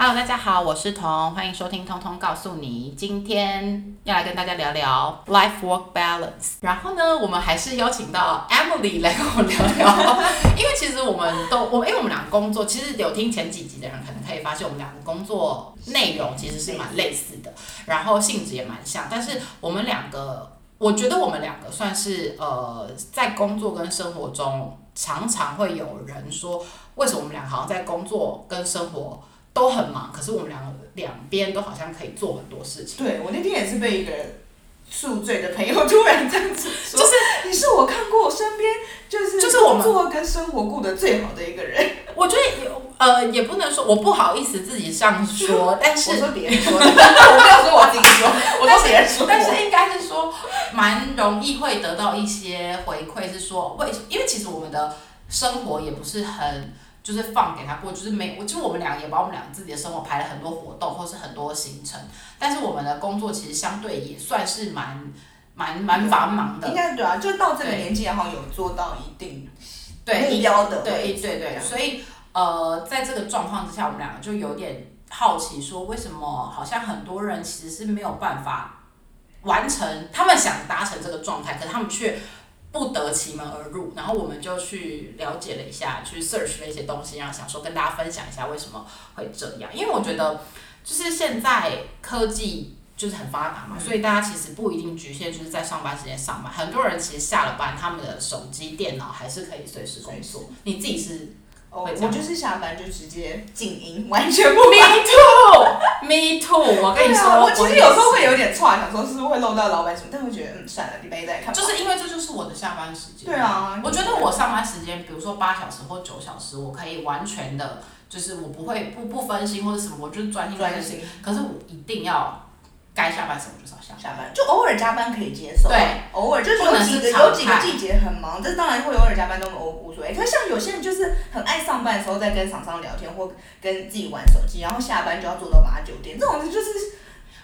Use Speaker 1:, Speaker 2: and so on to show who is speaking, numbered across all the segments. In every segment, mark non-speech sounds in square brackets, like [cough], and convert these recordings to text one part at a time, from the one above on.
Speaker 1: Hello，大家好，我是彤，欢迎收听《通通告诉你》。今天要来跟大家聊聊 life work balance。然后呢，我们还是邀请到 Emily 来跟我聊聊，[laughs] 因为其实我们都我因为我们两个工作，其实有听前几集的人可能可以发现，我们两个工作内容其实是蛮类似的，然后性质也蛮像，但是我们两个，我觉得我们两个算是呃，在工作跟生活中，常常会有人说，为什么我们俩好像在工作跟生活都很忙，可是我们两个两边都好像可以做很多事情。
Speaker 2: 对我那天也是被一个宿醉的朋友突然这样子说，
Speaker 1: 就是
Speaker 2: 你是我看过我身边就是
Speaker 1: 就是我们
Speaker 2: 工作跟生活过得最好的一个人。
Speaker 1: 我觉得也呃也不能说我不好意思自己这样说，[laughs] 但是
Speaker 2: 我说别人说的，[laughs] 我没有说我自己说，[laughs] 我说别人说
Speaker 1: 但是应该是说蛮容易会得到一些回馈，是说为因为其实我们的生活也不是很就是放给他过，就是没我就我们俩也把我们俩自己的生活排了很多活动或是很多行程，但是我们的工作其实相对也算是蛮蛮蛮繁忙的
Speaker 2: 应，该对啊，就到这个年纪，然后有做到一定
Speaker 1: 对
Speaker 2: 目标的
Speaker 1: 对对对，所以呃，在这个状况之下，我们两个就有点好奇，说为什么好像很多人其实是没有办法完成，他们想达成这个状态，可是他们却不得其门而入。然后我们就去了解了一下，去 search 了一些东西，然后想说跟大家分享一下为什么会这样，因为我觉得就是现在科技。就是很发达嘛，
Speaker 2: 嗯
Speaker 1: 所以大家其实不一定局限就是在上班时间上班，很多人其实下了班，他们的手机、电脑还是可以随时工作。你自己是
Speaker 2: 哦，我就是下班就直接静音，完全不
Speaker 1: Me [laughs] too，Me too。我跟你说，
Speaker 2: 啊我其实有时候会
Speaker 1: 有，
Speaker 2: 点串，想说是不是会漏到老板什么，但会觉得嗯算了，礼拜一再看吧。
Speaker 1: 就是因为这就是我的下班时间。
Speaker 2: 对啊，
Speaker 1: 我觉得我上班时间，比如说八小时或九小时，我可以完全的，就是我不会不不分心或者什么，我就是专心
Speaker 2: 专。心
Speaker 1: 可是我一定要该下班时我就是要下班。
Speaker 2: 下班就偶尔加班可以接受，
Speaker 1: 对，
Speaker 2: 偶尔就是有几个有几个季节很忙，这当然会偶尔加班都无无所谓。可是像有些人就是很爱上班的时候在跟厂商聊天或跟自己玩手机，然后下班就要做到八九点，这种人就是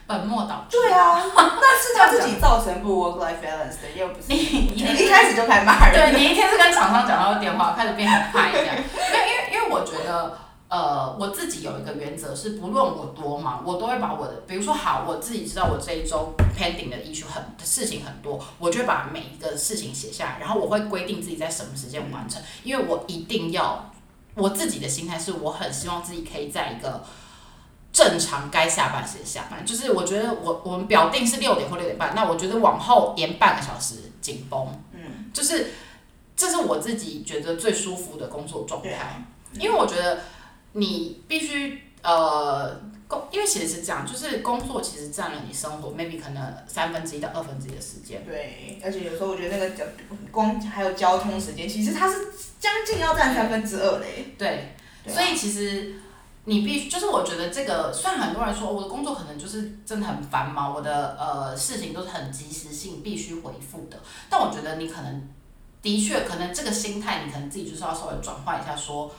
Speaker 1: 本末倒置。
Speaker 2: 对啊，[laughs] 那是他自己造成不 work life balance 的，又不是
Speaker 1: 你你
Speaker 2: 一开始就开始骂人。
Speaker 1: 对 [laughs] 你一天是跟厂商讲到电话，开始变很派这样。因为因为因为我觉得，呃，我自己有一个原则是，不论我多忙，我都会把我的，比如说好，我自己知道我这一周 pending 的 issue 很事情很多，我就会把每一个事情写下来，然后我会规定自己在什么时间完成，因为我一定要，我自己的心态是我很希望自己可以在一个。正常该下班时间下班，就是我觉得我我们表定是六点或六点半，那我觉得往后延半个小时紧绷，
Speaker 2: 嗯，
Speaker 1: 就是这是我自己觉得最舒服的工作状态。因为我觉得你必须呃工，因为其实是这样，就是工作其实占了你生活 maybe 可能三分之一到二分之一的时间，
Speaker 2: 对，而且有时候我觉得那个交光还有交通时间，其实它是将近要占三分之二嘞。
Speaker 1: 对，所以其实。你必须，就是我觉得这个，虽然很多人说我的工作可能就是真的很繁忙，我的呃事情都是很及时性必须回复的，但我觉得你可能的确可能这个心态，你可能自己就是要稍微转换一下说，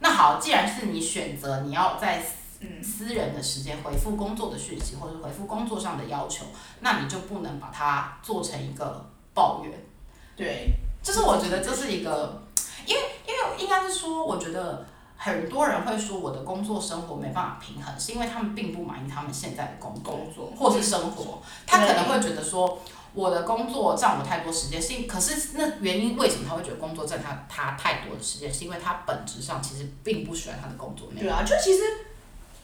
Speaker 1: 那好，既然是你选择你要在
Speaker 2: 嗯，
Speaker 1: 私人的时间回复工作的讯息，或者回复工作上的要求，那你就不能把它做成一个抱怨。
Speaker 2: 对，
Speaker 1: 就是我觉得这是一个，因为因为应该是说，我觉得很多人会说我的工作生活没办法平衡，是因为他们并不满意他们现在的工
Speaker 2: 工作
Speaker 1: 或是生活，他可能会觉得说。我的工作占我太多时间，是因可是那原因为什么他会觉得工作占他他太多的时间？是因为他本质上其实并不喜欢他的工作。
Speaker 2: 对啊，就其实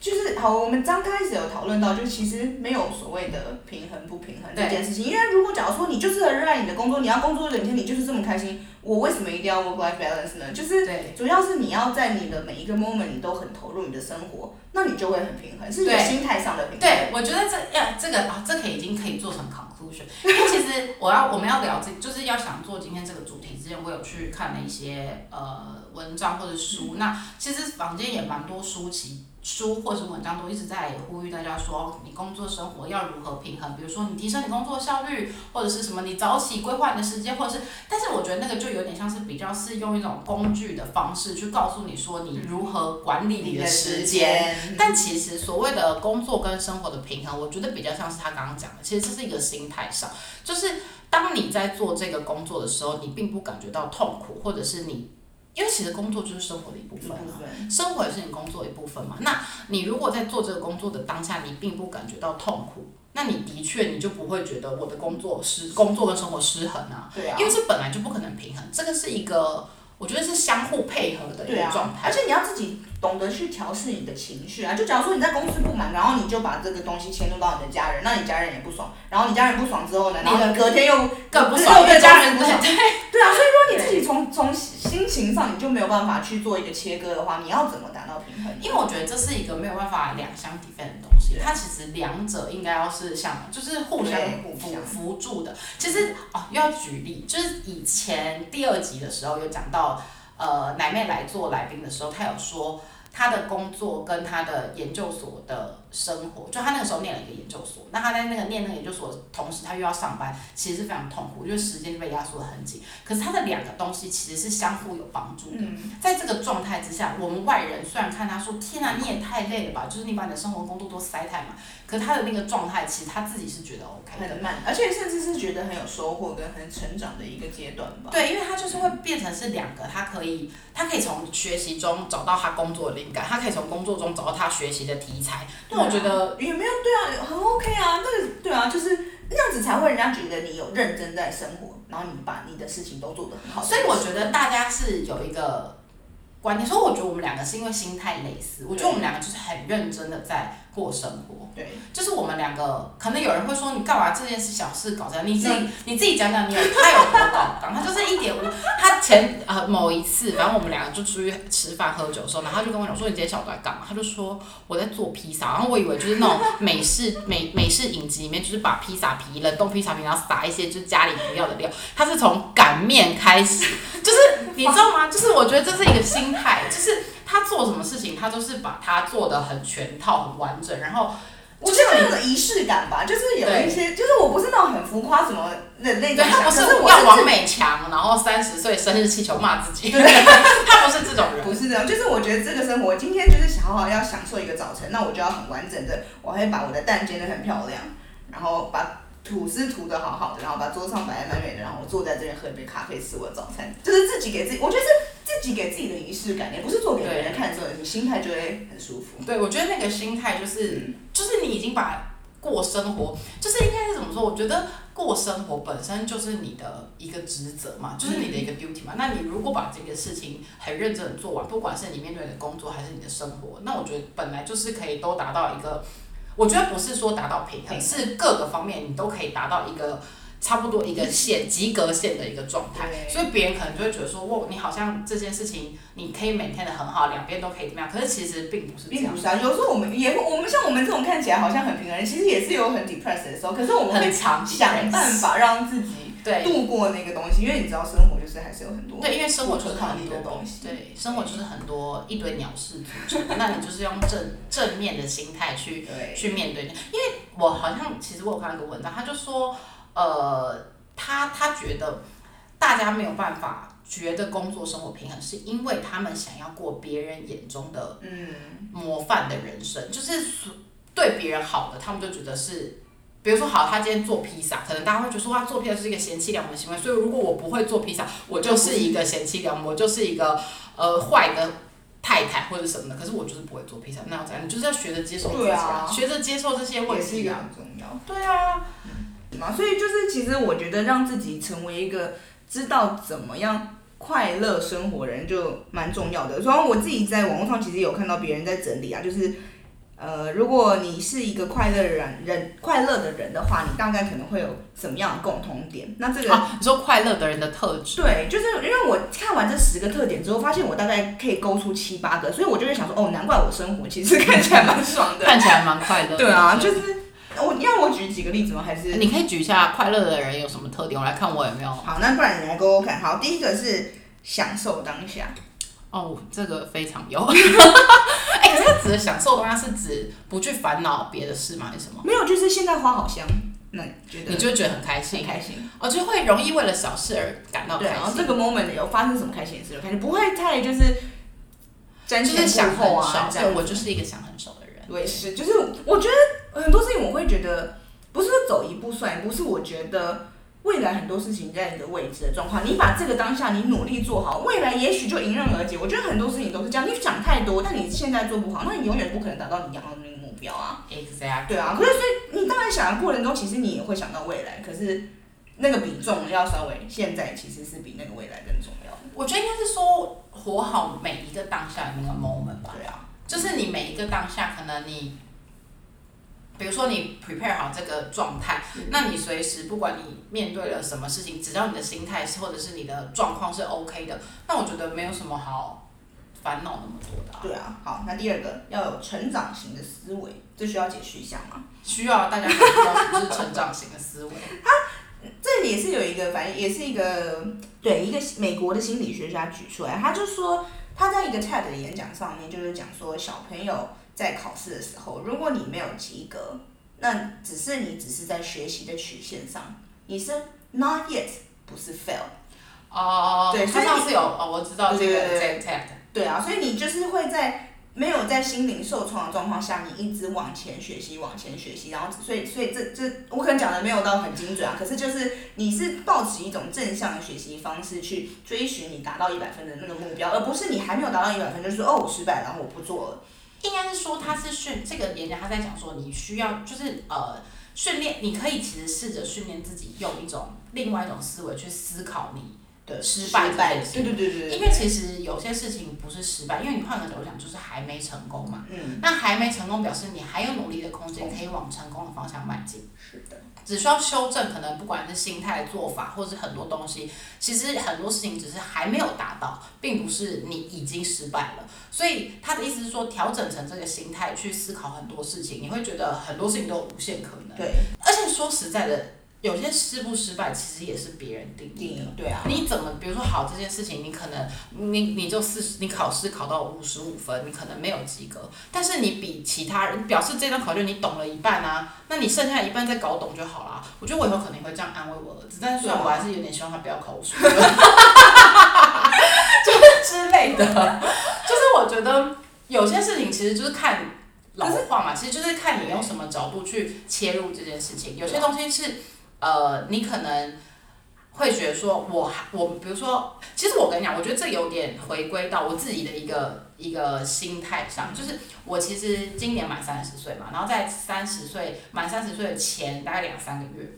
Speaker 2: 就是好，我们刚开始有讨论到，就其实没有所谓的平衡不平衡这件事情。因为如果假如说你就是很热爱你的工作，你要工作整天，你就是这么开心，我为什么一定要 work life balance 呢？就是
Speaker 1: 对
Speaker 2: 主要是你要在你的每一个 moment 你都很投入你的生活，那你就会很平衡，是一个
Speaker 1: 对
Speaker 2: 心态上的平衡。
Speaker 1: 对，我觉得这要这个啊，这可以已经可以做成 conclusion。因为其实我要我们要聊这，就是要想做今天这个主题之前，我有去看了一些呃文章或者书。那其实坊间也蛮多书籍。书或是文章都一直在呼吁大家说，你工作生活要如何平衡？比如说你提升你工作效率，或者是什么你早起规划你的时间，或者是，但是我觉得那个就有点像是比较是用一种工具的方式去告诉你说你如何管理你的时间。
Speaker 2: 间
Speaker 1: 但其实所谓的工作跟生活的平衡，我觉得比较像是他刚刚讲的，其实这是一个心态上，就是当你在做这个工作的时候，你并不感觉到痛苦，或者是你因为其实工作就是生活的一部分啊。
Speaker 2: 部分。
Speaker 1: 生活也是你工作的一部分嘛。那你如果在做这个工作的当下，你并不感觉到痛苦，那你的确你就不会觉得我的工作失工作跟生活失衡啊，
Speaker 2: 对啊
Speaker 1: 因。为这本来就不可能平衡，这个是一个我觉得是相互配合的一个状，态。
Speaker 2: 而且你要自己懂得去调试你的情绪啊。就假如说你在公司不满，然后你就把这个东西迁怒到你的家人，那你家人也不爽，然后你家人不爽之后呢，然后隔天又
Speaker 1: 更不爽，因
Speaker 2: 又对
Speaker 1: 家人
Speaker 2: 不爽。
Speaker 1: 对
Speaker 2: 对啊，所以说你自己从从心情上你就没有办法去做一个切割的话，你要怎么达到平衡？
Speaker 1: 因为我觉得这是一个没有办法两相抵分的东西，
Speaker 2: 对
Speaker 1: 它其实两者应该要是像，就是互相辅辅助的。其实哦，要举例，就是以前第二集的时候有讲到，呃，奶妹来做来宾的时候，她有说她的工作跟她的研究所的生活，就他那个时候念了一个研究所，那他在那个念那个研究所的同时，他又要上班，其实是非常痛苦，因为时间被压缩的很紧。可是他的两个东西其实是相互有帮助的。
Speaker 2: 嗯，
Speaker 1: 在这个状态之下，我们外人虽然看他说：“天啊，你也太累了吧！”就是你把你的生活工作都塞太满，可是他的那个状态，其实他自己是觉得 OK 的。
Speaker 2: 很慢，而且甚至是觉得很有收获跟很成长的一个阶段吧。
Speaker 1: 对，因为他就是会变成是两个，他可以，他可以从学习中找到他工作的灵感，他可以从工作中找到他学习的题材。那我觉得，
Speaker 2: 也没有对啊，很 OK 啊，那个对啊，就是那样子才会人家觉得你有认真在生活，然后你把你的事情都做得很好。
Speaker 1: 所以我觉得大家是有一个观念，所以我觉得我们两个是因为心态类似，我觉得我们两个就是很认真的在过生活。
Speaker 2: 对，
Speaker 1: 就是我们两个，可能有人会说你干嘛这件事小事搞这样，你自己你自己讲讲，你有他有多搞纲？他就是一点五，他前呃某一次，反正我们两个就出去吃饭喝酒的时候，然后他就跟我讲说你今天下午都在干嘛？他就说我在做披萨，然后我以为就是那种美式 [laughs] 美美式影集里面，就是把披萨皮冷冻披萨皮，然后撒一些就是家里不要的料。他是从擀面开始，就是你知道吗？就是我觉得这是一个心态，就是他做什么事情，他都是把它做的很全套、很完整，然后。
Speaker 2: 我觉得有种仪式感吧，就是有一些，就是我不是那种很浮夸什么的那种想，
Speaker 1: 他不是
Speaker 2: 我
Speaker 1: 要王美强，然后三十岁生日气球骂自己，[laughs] 他不是这种人。
Speaker 2: 不是这种，就是我觉得这个生活，今天就是想好好要享受一个早晨，那我就要很完整的，我会把我的蛋煎得很漂亮，然后把吐司涂的好好的，然后把桌上摆得美美的，然后我坐在这边喝一杯咖啡，吃我的早餐，就是自己给自己，我觉得是自己给自己的仪式感，也不是做给别人看的时候，你心态就会很舒服。
Speaker 1: 对，我觉得那个心态就是，就是你已经把过生活，就是应该是怎么说？我觉得过生活本身就是你的一个职责嘛，就是你的一个 duty 嘛。那你如果把这个事情很认真的做完，不管是你面对你的工作还是你的生活，那我觉得本来就是可以都达到一个，我觉得不是说达到平衡，是各个方面你都可以达到一个。差不多一个线及格线的一个状态，
Speaker 2: 对
Speaker 1: 所以别人可能就会觉得说，哇，你好像这件事情你可以每天的很好，两边都可以怎么样？可是其实并不是这样
Speaker 2: 并不。是啊，有时候我们也会，我们像我们这种看起来好像很平衡，其实也是有很 depressed 的时候，可是我们会想办法让自己
Speaker 1: 对
Speaker 2: 度过那个东西，因为你知道生活就是还是有很多
Speaker 1: 对，因为生活就是很多
Speaker 2: 东西。
Speaker 1: 对，生活就是很多一堆鸟事组成，那你就是用正正面的心态去
Speaker 2: 对，
Speaker 1: 去面对。因为我好像其实我有看到一个文章，他就说，呃，他他觉得大家没有办法觉得工作生活平衡，是因为他们想要过别人眼中的
Speaker 2: 嗯，
Speaker 1: 模范的人生，就是所对别人好的，他们就觉得是。比如说，好，他今天做披萨，可能大家会觉得说，他做披萨就是一个贤妻良母的行为。所以，如果我不会做披萨，我就是一个贤妻良母，我就是一个呃坏的太太或者什么的。可是我就是不会做披萨，那要怎样？你就是要学着接受自己
Speaker 2: 对啊
Speaker 1: 学着接受这些问
Speaker 2: 也是一个
Speaker 1: 题啊。
Speaker 2: 很重要。
Speaker 1: 对啊，
Speaker 2: 嘛，所以就是其实我觉得让自己成为一个知道怎么样快乐生活的人就蛮重要的。然后我自己在网络上其实有看到别人在整理啊，就是呃，如果你是一个快乐的人人快乐的人的话，你大概可能会有什么样的共同点？那这个。
Speaker 1: 啊，你说快乐的人的特质，
Speaker 2: 对，就是因为我看完这十个特点之后，发现我大概可以勾出七八个，所以我就会想说，哦，难怪我生活其实看起来蛮爽的。[laughs]
Speaker 1: 看起来蛮快乐。
Speaker 2: 对啊，就是我你要我举几个例子吗？还是
Speaker 1: 你可以举一下快乐的人有什么特点，我来看我有没有。
Speaker 2: 好，那不然你来勾勾看。好，第一个是享受当下。
Speaker 1: 哦，这个非常有。[laughs] 哎、可是他指的享受当下是指不去烦恼别的事吗？还是什么？
Speaker 2: 没有，就是现在花好香，那觉得
Speaker 1: 你就会觉得很开
Speaker 2: 很
Speaker 1: 心，
Speaker 2: 开心？
Speaker 1: 哦就会容易为了小事而感到
Speaker 2: 对，
Speaker 1: 开心。
Speaker 2: 然后这个 moment 有发生什么开心的事，有开心，不会太就是瞻前顾后啊，
Speaker 1: 对我就是一个想很少的人。
Speaker 2: 我也是，就是我觉得很多事情我会觉得不是说走一步算一步，是我觉得未来很多事情在你的未知的状况，你把这个当下你努力做好，未来也许就迎刃而解。我觉得很多事情都是这样，你想太多，但你现在做不好，那你永远不可能达到你想要的那个目标啊。
Speaker 1: exactly。
Speaker 2: 对啊，可是所以你当然想的过程中，其实你也会想到未来，可是那个比重要稍微现在其实是比那个未来更重要。
Speaker 1: 我觉得应该是说活好每一个当下的那个 moment 吧。
Speaker 2: 对啊，
Speaker 1: 就是你每一个当下，可能你，比如说你 prepare 好这个状态，那你随时不管你面对了什么事情，只要你的心态是或者是你的状况是 OK 的，那我觉得没有什么好烦恼那么多的、啊。
Speaker 2: 对啊。好，那第二个要有成长型的思维，这需要解释一下吗？
Speaker 1: 需要大家知道什么是成长型的思维。[laughs]
Speaker 2: 这里也是有一个，反正也是一个对一个美国的心理学家举出来，他就说他在一个 TED 的演讲上面就是讲说，小朋友在考试的时候，如果你没有及格，那只是你只是在学习的曲线上，你是 not yet，不是 fail。
Speaker 1: 哦、
Speaker 2: 对所以
Speaker 1: 上次有哦，我知道这个 z t e
Speaker 2: 对啊，所以你就是会在没有在心灵受创的状况下，你一直往前学习，往前学习，然后所以所以这这我可能讲的没有到很精准啊，可是就是你是抱持一种正向的学习方式去追寻你达到一百分的那个目标，而不是你还没有达到一百分就是哦我失败，然后我不做了。
Speaker 1: 应该是说他是训这个演讲，他在讲说你需要就是呃训练，你可以其实试着训练自己用一种另外一种思维去思考你
Speaker 2: 的
Speaker 1: 失败这件事
Speaker 2: 对对对对对，
Speaker 1: 因为其实有些事情不是失败，因为你换个角度讲，就是还没成功嘛。
Speaker 2: 嗯
Speaker 1: 那还没成功，表示你还有努力的空间，可以往成功的方向迈进。
Speaker 2: 是的，
Speaker 1: 只需要修正，可能不管是心态、做法，或是很多东西，其实很多事情只是还没有达到，并不是你已经失败了。所以他的意思是说，调整成这个心态去思考很多事情，你会觉得很多事情都有无限可能。
Speaker 2: 对
Speaker 1: 而且说实在的，有些失不失败，其实也是别人定义的。
Speaker 2: 对啊，
Speaker 1: 你怎么，比如说好这件事情，你可能你你就四十，你考试考到五十五分，你可能没有及格，但是你比其他人表示这张考卷你懂了一半啊，那你剩下一半再搞懂就好啦。我觉得我以后可能会这样安慰我儿子，但是虽然我还是有点希望他不要考五十分，[laughs] 就是之类的，就是我觉得有些事情其实就是看老话嘛，其实就是看你用什么角度去切入这件事情，有些东西是呃，你可能。会觉得说我还我比如说，其实我跟你讲，我觉得这有点回归到我自己的一个一个心态上，就是我其实今年满三十岁嘛，然后在三十岁满三十岁的前大概两三个月，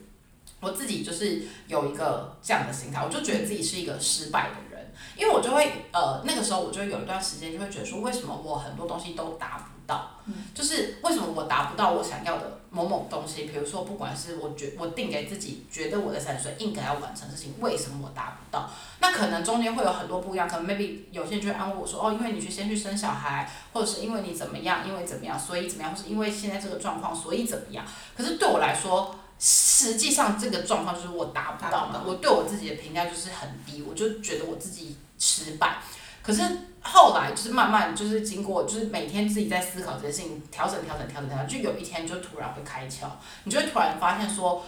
Speaker 1: 我自己就是有一个这样的心态，我就觉得自己是一个失败的人，因为我就会呃那个时候我就有一段时间就会觉得说，为什么我很多东西都达不到，就是为什么我达不到我想要的某某东西，比如说不管是我觉我定给自己觉得我的三十岁应该要完成的事情，为什么我达不到？那可能中间会有很多不一样，可能 maybe 有些人就会安慰我说，哦，因为你去先去生小孩，或者是因为你怎么样，因为怎么样，所以怎么样，或是因为现在这个状况，所以怎么样。可是对我来说，实际上这个状况就是我达不到嘛，我对我自己的评价就是很低，我就觉得我自己失败。可是后来就是慢慢就是经过就是每天自己在思考这些事情，调整调整调整调整，就有一天就突然会开窍，你就会突然发现说。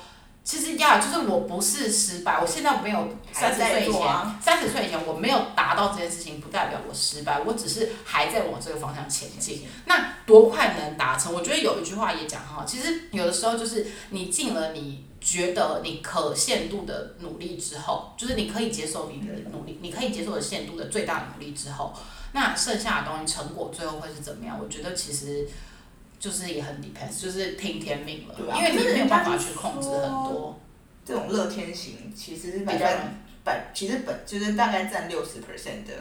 Speaker 1: 其实呀，就是我不是失败，我现在没有三十岁以前，三十岁以前我没有达到这件事情，不代表我失败，我只是还在往这个方向前进。那多快能达成？我觉得有一句话也讲很好，其实有的时候就是你进了你觉得你可限度的努力之后，就是你可以接受你的努力，你可以接受的限度的最大努力之后，那剩下的东西成果最后会是怎么样？我觉得其实。就是也很 depends，就是听天命了，
Speaker 2: 啊、
Speaker 1: 因为你没有办法去控制很多。
Speaker 2: 这种乐天型其实是百分百，其实本就是大概占六十 percent 的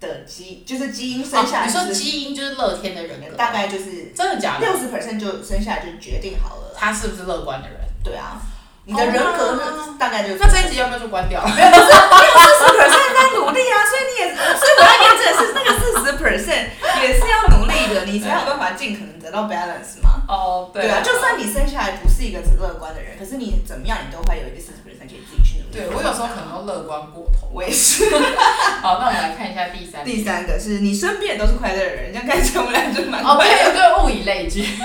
Speaker 2: 的基，就是基因生下来、
Speaker 1: 就是哦。你说基因就是乐天的人格，
Speaker 2: 大概就是
Speaker 1: 真的假的？
Speaker 2: 六十 percent 就生下来就决定好了。
Speaker 1: 他是不是乐观的人？
Speaker 2: 对啊，你的人格是大概就是。
Speaker 1: 那这一集要不要就关掉？[laughs]
Speaker 2: 没有，不是四十 percent 在努力啊，所以你也，所以我要验证的是那个四十 percent 也是要努力的，你才有办法尽可能得到 balance 嘛。
Speaker 1: 哦，
Speaker 2: 对啊，就算你生下来不是一个只乐观的人，可是你怎么样，你都会有一个四十 percent 可以自己去努力。
Speaker 1: 对我有时候可能都乐观过头，
Speaker 2: 我也是。[laughs]
Speaker 1: 好，那我们来看一下第三。
Speaker 2: 第三个是你身边都是快乐的人，这样看起来我们俩就蛮
Speaker 1: 哦，对，物以类聚。[laughs]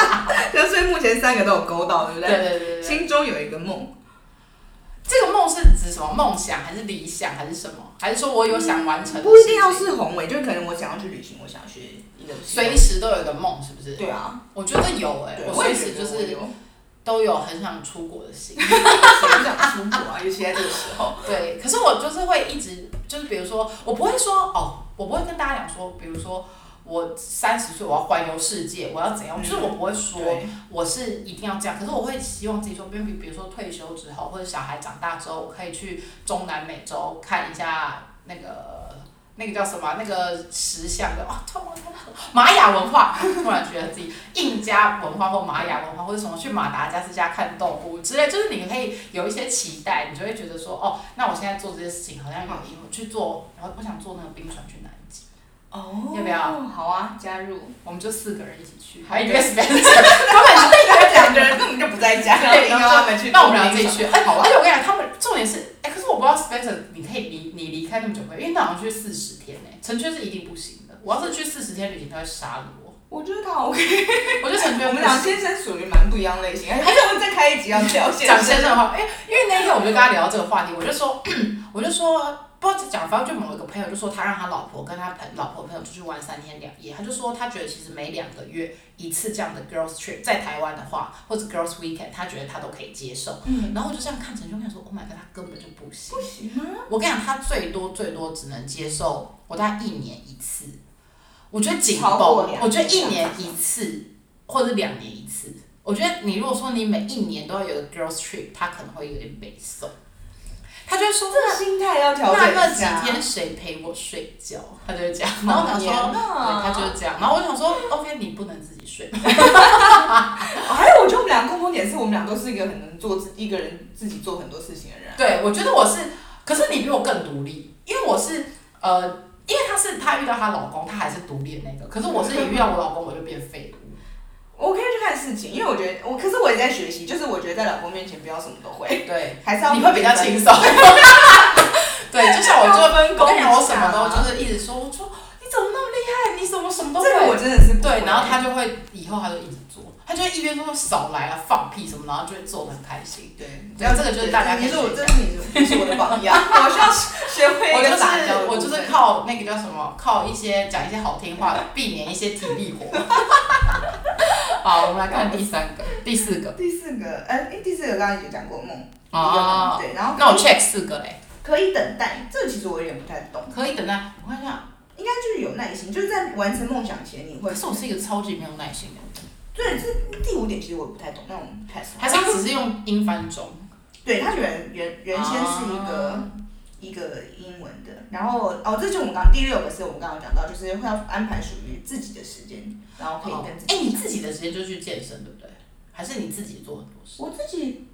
Speaker 1: [laughs]
Speaker 2: 就所以目前三个都有勾到，对不对？
Speaker 1: 对对对对。
Speaker 2: 心中有一个梦，
Speaker 1: 这个梦是指什么？梦想还是理想还是什么？还是说我有想完成的、嗯？
Speaker 2: 不一定要是宏伟，就可能我想要去旅行，我想学一个。
Speaker 1: 随时都有一个梦，是不是？
Speaker 2: 对啊，
Speaker 1: 我觉得有哎、欸，我随时就是。都有很想出国的心。[laughs]
Speaker 2: 很想出国啊？尤其在这个时候。[laughs]
Speaker 1: 对，可是我就是会一直，就是比如说，我不会说哦，我不会跟大家讲说，比如说我三十岁我要环游世界，我要怎样，就是我不会说我是一定要这样，可是我会希望自己说，比比比如说退休之后，或者小孩长大之后，我可以去中南美洲看一下那个。那个叫什么？那个石像的哦，突然看到玛雅文化，突然觉得自己印加文化或玛雅文化，或者什么去马达加斯加看动物之类，就是你可以有一些期待，你就会觉得说，哦，那我现在做这些事情好像有意义。我去做，然后我想做那个冰船去南极，
Speaker 2: 哦
Speaker 1: 要不要？
Speaker 2: 好啊，加入。
Speaker 1: 我们就四个人一起去，还有一个 Spencer，根本就
Speaker 2: 两个人根本就不在家，[laughs]
Speaker 1: 对
Speaker 2: 硬要他们去。
Speaker 1: 那我们俩自己去。哎，
Speaker 2: 好啊
Speaker 1: 而且我跟你讲，他们重点是，哎，可是我不知道 Spencer，你可以离你离开那么久可以，因为他好像去四十天呢，成圈是一定不行的。我要是去四十天旅行，他会杀了我。
Speaker 2: 我觉得他 OK。
Speaker 1: 我觉得陈圈
Speaker 2: 我们俩先生属于蛮不一样类型，还是我们再开一集要聊先
Speaker 1: 讲先生的话，因为因为那天我就跟他聊到这个话题，我就说，我就说。不知道讲，反正就某一个朋友就说他让他老婆跟他朋老婆朋友出去玩三天两夜，他就说他觉得其实每两个月一次这样的 girls trip，在台湾的话或者 girls weekend，他觉得他都可以接受。
Speaker 2: 嗯，
Speaker 1: 然后我就这样看陈兄，看说 Oh my god，他根本就不行。
Speaker 2: 不行吗？
Speaker 1: 我跟你讲，他最多最多只能接受我大概一年一次，我觉得紧绷我觉得一年
Speaker 2: 年
Speaker 1: 一次或者两年一次。我觉得你如果说你每一年都要有个 girls trip，他可能会有点北宋。他就说
Speaker 2: 这个心态要调整
Speaker 1: 那那几。天谁陪我睡觉？他就会这样，然后我想说，对，
Speaker 2: 啊
Speaker 1: 他就是这样。然后我想说，OK，你不能自己睡。
Speaker 2: 哦 [laughs] 还有，我觉得我们俩共同点是我们俩都是一个很能做自一个人自己做很多事情的人。
Speaker 1: 对，我觉得我是，可是你比我更独立，因为我是呃，因为她是她遇到她老公，她还是独立的那个，可是我是一遇到我老公我就变废物。
Speaker 2: 我可以去看事情，因为我觉得我，可是我也在学习，就是我觉得在老公面前不要什么都会，
Speaker 1: 对，[laughs]
Speaker 2: 还是要
Speaker 1: 你会比较轻松。[laughs] 对，就像我就
Speaker 2: 要分工
Speaker 1: 我跟你讲，我什么都就是一直说，我说你怎么那么厉害，你怎么什么都会。
Speaker 2: 这个我真的是
Speaker 1: 对，然后他就会以后他就一直做，他就会一边说少来啊，放屁什么，然后就会做的很开心。
Speaker 2: 对，
Speaker 1: 然后这个就是大家可以
Speaker 2: 你是我，
Speaker 1: 学
Speaker 2: 这是你是你是我的榜样，[laughs] 我需要学会
Speaker 1: 我就是我就是靠那个叫什么，靠一些讲一些好听话，避免一些体力活。[laughs] 好，我们来看第三个、第四个。
Speaker 2: 第四个，哎、诶第四个刚刚已经讲过梦，
Speaker 1: 哦，
Speaker 2: 对，然后
Speaker 1: 那我 check 四个嘞，
Speaker 2: 可以等待，这个其实我有点不太懂，
Speaker 1: 可以等待。我看一下，
Speaker 2: 应该就是有耐心，就是在完成梦想前你会
Speaker 1: 可，是我是一个超级没有耐心的人，
Speaker 2: 对，这第五点其实我也不太懂那种 pass，
Speaker 1: 还是他只是用英翻中？
Speaker 2: 对，它原原原先是一个、
Speaker 1: 啊
Speaker 2: 一个英文的，然后哦，这就我们刚刚第六个是我们刚刚讲到，就是会要安排属于自己的时间，然后可以
Speaker 1: 哦
Speaker 2: 跟自己。
Speaker 1: 哎，你自己的时间就去健身，对不对？还是你自己做很多事？
Speaker 2: 我自己，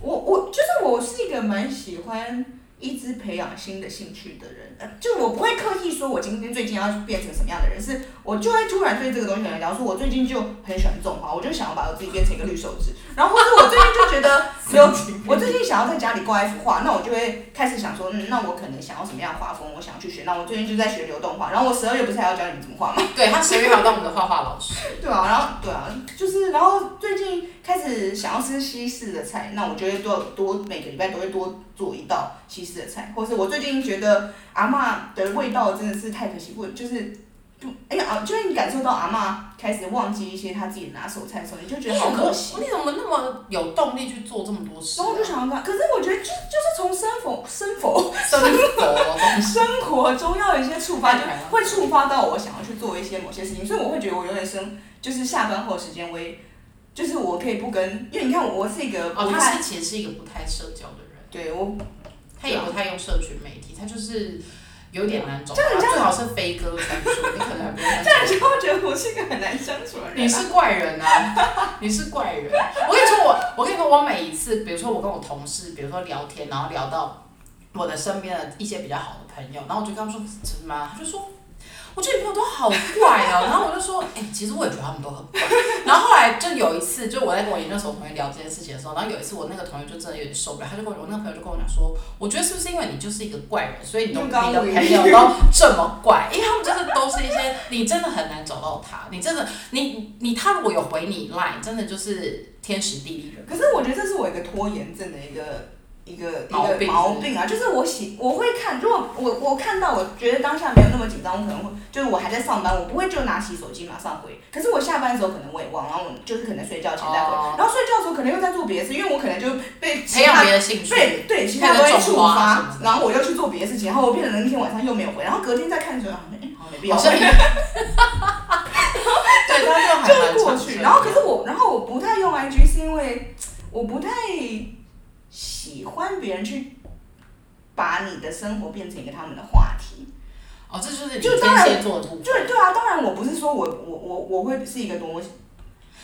Speaker 2: 我我就是我是一个蛮喜欢一直培养新的兴趣的人，呃，就我不会刻意说我今天最近要变成什么样的人，是我就会突然对这个东西很聊，说我最近就很喜欢种花，我就想要把我自己变成一个绿手指，然后或者我最近就觉得 [laughs] 有，我最近想要在家里挂一幅画，那我就会开始想说，嗯，那我可能想要什么样的画风，我想要去学，那我最近就在学流动画，然后我十二月不是还要教你们怎么画吗？
Speaker 1: 对他十月还有当我们的画画老师。
Speaker 2: 对啊，然后对啊，就是然后最近开始想要吃西式的菜，那我就会多多每个礼拜都会多做一道西式的菜，或是我最近觉得阿嬷的味道真的是太可惜，不就是就哎呀，就是你感受到阿嬷开始忘记一些她自己拿手菜的时候，你就觉得好可惜。
Speaker 1: 你怎么那么有动力去做这么多事、啊？
Speaker 2: 然后我就想要看，可是我觉得就就是从生活 [laughs] 生活
Speaker 1: 生活
Speaker 2: 生活中要有一些触发，就会触发到我想要去做一些某些事情，所以我会觉得我有点生，就是下班后的时间我也，就是我可以不跟，因为你看我我是一个
Speaker 1: 哦，他
Speaker 2: 不太，
Speaker 1: 是其实是一个不太社交的人，
Speaker 2: 对我
Speaker 1: 他也不太用社群媒体，他就是有点难找。
Speaker 2: 这样
Speaker 1: 他最好是飞鸽传书，你可能还不用 [laughs]
Speaker 2: 这样就会觉得我是一个很难相处的人、啊。
Speaker 1: 你是怪人啊！你是怪人。我跟你说，我我跟你说，我每一次，比如说我跟我同事，比如说聊天，然后聊到我的身边的一些比较好的朋友，然后我就跟他们说什么，他就说。我觉得你朋友都好怪哦，然后我就说，哎、其实我也觉得他们都很怪。然后后来就有一次，就我在跟我研究所同学聊这件事情的时候，然后有一次我那个同学就真的有点受不了，他就跟我，我那个朋友就跟我讲说，我觉得是不是因为你就是一个怪人，所以你都你的朋友都这么怪，因为他们真的都是一些你真的很难找到他，你真的你你他如果有回你 line，真的就是天时地利人。
Speaker 2: 可是我觉得这是我一个拖延症的一个一个一个毛病啊，就是我喜我会看，如果我我看到我觉得当下没有那么紧张，我可能会就是我还在上班，我不会就拿起手机马上回。可是我下班的时候可能我也忘，然后我就是可能睡觉前再回，
Speaker 1: 哦
Speaker 2: 然后睡觉的时候可能又在做别的事，因为我可能就被其他
Speaker 1: 别的兴趣。
Speaker 2: 对对其他东西触发，然后我又去做别的事情，然后我变成那天晚上又没有回，然后隔天再看的时候，哎，好像没必要 [laughs]
Speaker 1: 他就还
Speaker 2: 就是
Speaker 1: 蛮
Speaker 2: 过去，
Speaker 1: 常这
Speaker 2: 然后可
Speaker 1: 样
Speaker 2: 是我，然后我不太用 IG 是因为我不太喜欢别人去把你的生活变成一个他们的话题。
Speaker 1: 哦，这就是
Speaker 2: 就当然
Speaker 1: 天蝎座的。
Speaker 2: 对对啊，当然我不是说我我我我会是一个多么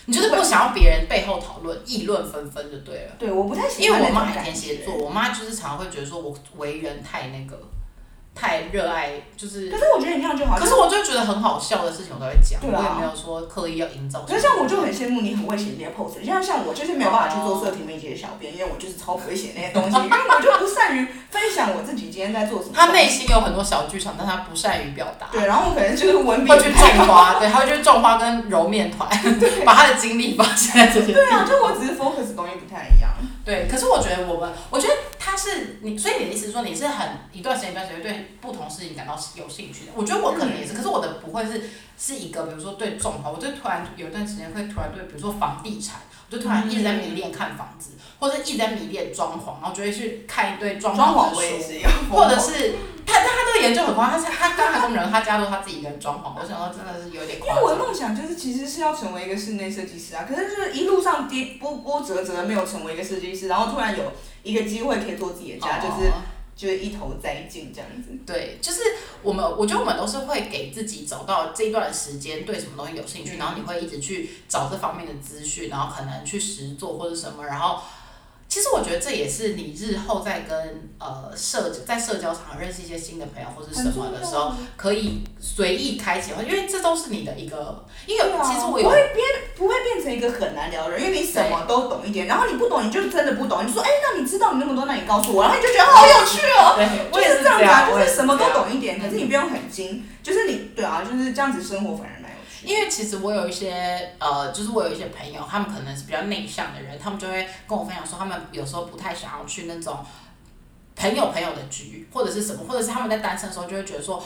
Speaker 1: 你就是不想要别人背后讨论、议论纷纷就对了。
Speaker 2: 对，我不太喜欢因为
Speaker 1: 我妈还天蝎。座，我妈就是常常会觉得说我为人太那个，太热爱，就是
Speaker 2: 可。是我觉得你那样就好。
Speaker 1: 可是我就觉得很好笑的事情，我都会讲，
Speaker 2: 对啊
Speaker 1: 我也没有说刻意要营造。
Speaker 2: 可是像我就很羡慕你很会写那些 post，像像我就是没有办法去做色情媒体的小编，因为我就是超不会写那些东西，[laughs] 因为我就不善于分享我自己今天在做什么。
Speaker 1: 他内心有很多小剧场，但他不善于表达。
Speaker 2: 对，然后我可能就是文笔
Speaker 1: 会去种花，对，他会去种花跟揉面团，[laughs] 把他的精力放在这些。
Speaker 2: 对啊，就我只是 focus 的东西不太一样。
Speaker 1: 对，可是我觉得我们，我觉得他是你，所以你的意思是说你是很一段时间一段时间对不同事情感到有兴趣的。我觉得我可能也是，可是我的不会是是一个，比如说对种花，我就突然有一段时间会突然对，比如说房地产，我就突然一直在迷恋看房子，或者一直在迷恋装潢，然后就会去看一堆装
Speaker 2: 装
Speaker 1: 潢的书。或者是他，但他这个研究很夸张，他他刚才跟我们讲，他家都他自己一个人装潢，我想说真的是有点夸
Speaker 2: 因为我的。梦想就是其实是要成为一个室内设计师啊，可是就是一路上跌波波折折没有成为一个设计师，然后突然有一个机会可以做自己的家，就是
Speaker 1: 哦
Speaker 2: 就是一头栽进这样子。
Speaker 1: 对，就是我们，我觉得我们都是会给自己找到这一段时间对什么东西有兴趣，
Speaker 2: 嗯
Speaker 1: 然后你会一直去找这方面的资讯，然后可能去实做或者什么，然后。其实我觉得这也是你日后在跟呃社在社交场合认识一些新的朋友或者什么的时候，可以随意开启，因为这都是你的一个，因为其实我有
Speaker 2: 不会变不会变成一个很难聊的人，因为你什么都懂一点，然后你不懂你就真的不懂，你就说哎、那你知道你那么多，那你告诉我，然后你就觉得好有趣哦。
Speaker 1: 对，我
Speaker 2: 就
Speaker 1: 也是
Speaker 2: 是这样子啊，就是什么都懂一点，可是你不用很精，就是你对啊，就是这样子生活反而。
Speaker 1: 因为其实我有一些呃，就是我有一些朋友，他们可能是比较内向的人，他们就会跟我分享说，他们有时候不太想要去那种朋友朋友的局，或者是什么，或者是他们在单身的时候就会觉得说，